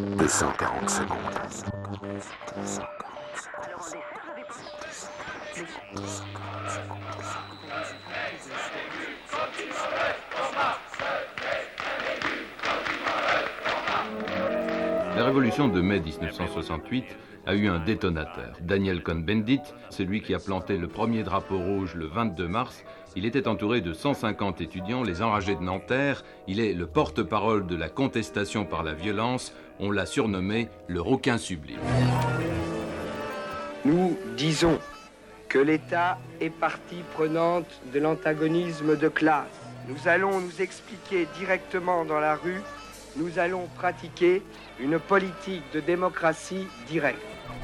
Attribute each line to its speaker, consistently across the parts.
Speaker 1: 240 secondes.
Speaker 2: La révolution de mai 1968 a eu un détonateur. Daniel Cohn-Bendit, c'est lui qui a planté le premier drapeau rouge le 22 mars. Il était entouré de 150 étudiants, les enragés de Nanterre. Il est le porte-parole de la contestation par la violence. On l'a surnommé le rouquin sublime.
Speaker 3: Nous disons que l'État est partie prenante de l'antagonisme de classe. Nous allons nous expliquer directement dans la rue. Nous allons pratiquer une politique de démocratie directe.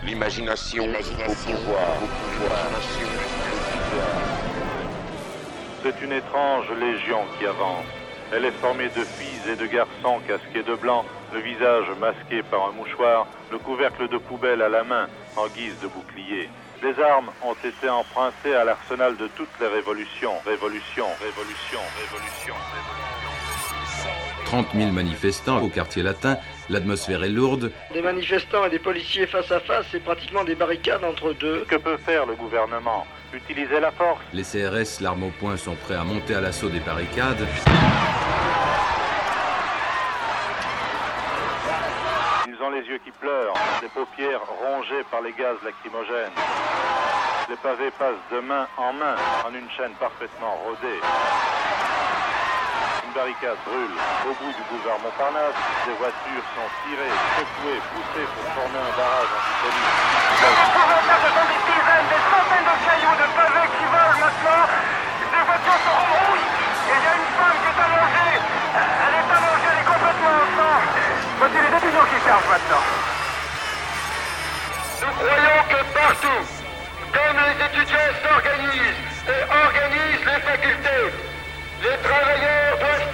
Speaker 1: L'imagination au pouvoir.
Speaker 4: C'est une étrange légion qui avance. Elle est formée de filles et de garçons casqués de blanc, le visage masqué par un mouchoir, le couvercle de poubelle à la main en guise de bouclier. Les armes ont été empruntées à l'arsenal de toutes les révolutions. Révolution, révolution, révolution, révolution.
Speaker 2: 30 000 manifestants au quartier latin, l'atmosphère est lourde.
Speaker 3: Des manifestants et des policiers face à face, c'est pratiquement des barricades entre deux.
Speaker 4: Que peut faire le gouvernement? Utiliser la force?
Speaker 2: Les CRS, l'arme au poing, sont prêts à monter à l'assaut des barricades.
Speaker 4: Ils ont les yeux qui pleurent, les paupières rongées par les gaz lacrymogènes. Les pavés passent de main en main en une chaîne parfaitement rodée. Barricade brûle. Au bout du boulevard Montparnasse, des voitures sont tirées, secouées, poussées pour former un barrage antipolice.
Speaker 5: Ce sont des dizaines, des centaines de cailloux, de pavés qui volent maintenant. Des voitures sont en rouge. Et il y a une femme qui est allongée. Elle est allongée, elle est complètement en sang. Voici les étudiants qui chargent maintenant.
Speaker 6: Nous croyons que partout, comme les étudiants s'organisent et organisent les facultés, les travailleurs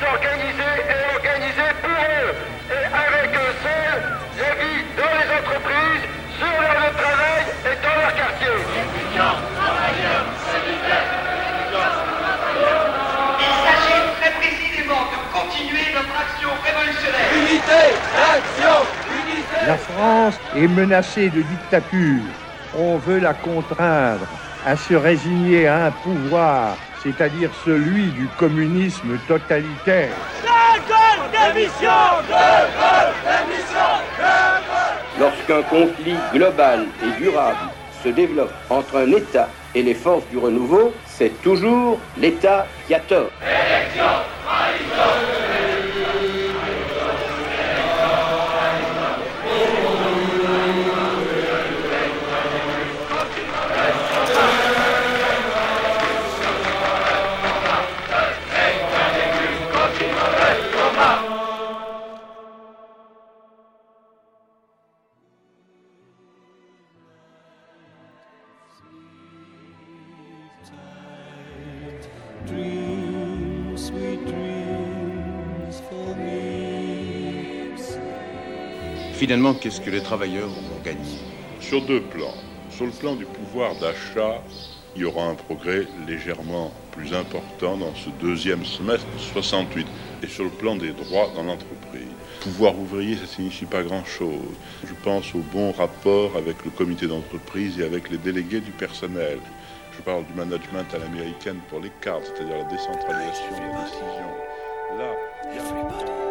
Speaker 6: s'organiser et organiser pour eux et avec eux seuls la vie dans les entreprises, sur leur lieu de travail et dans leur quartier.
Speaker 7: Il s'agit très précisément de continuer notre action révolutionnaire.
Speaker 8: La France est menacée de dictature. On veut la contraindre à se résigner à un pouvoir, c'est-à-dire celui du communisme totalitaire.
Speaker 9: Lorsqu'un conflit global et durable se développe entre un État et les forces du renouveau, c'est toujours l'État qui a tort.
Speaker 10: Finalement, qu'est-ce que les travailleurs ont gagné?
Speaker 11: Sur deux plans. Sur le plan du pouvoir d'achat, il y aura un progrès légèrement plus important dans ce deuxième semestre 68. Et sur le plan des droits dans l'entreprise. Pouvoir ouvrier, ça signifie pas grand-chose. Je pense au bon rapport avec le comité d'entreprise et avec les délégués du personnel. Je parle du management à l'américaine pour les cadres, c'est-à-dire la décentralisation des décisions. Là,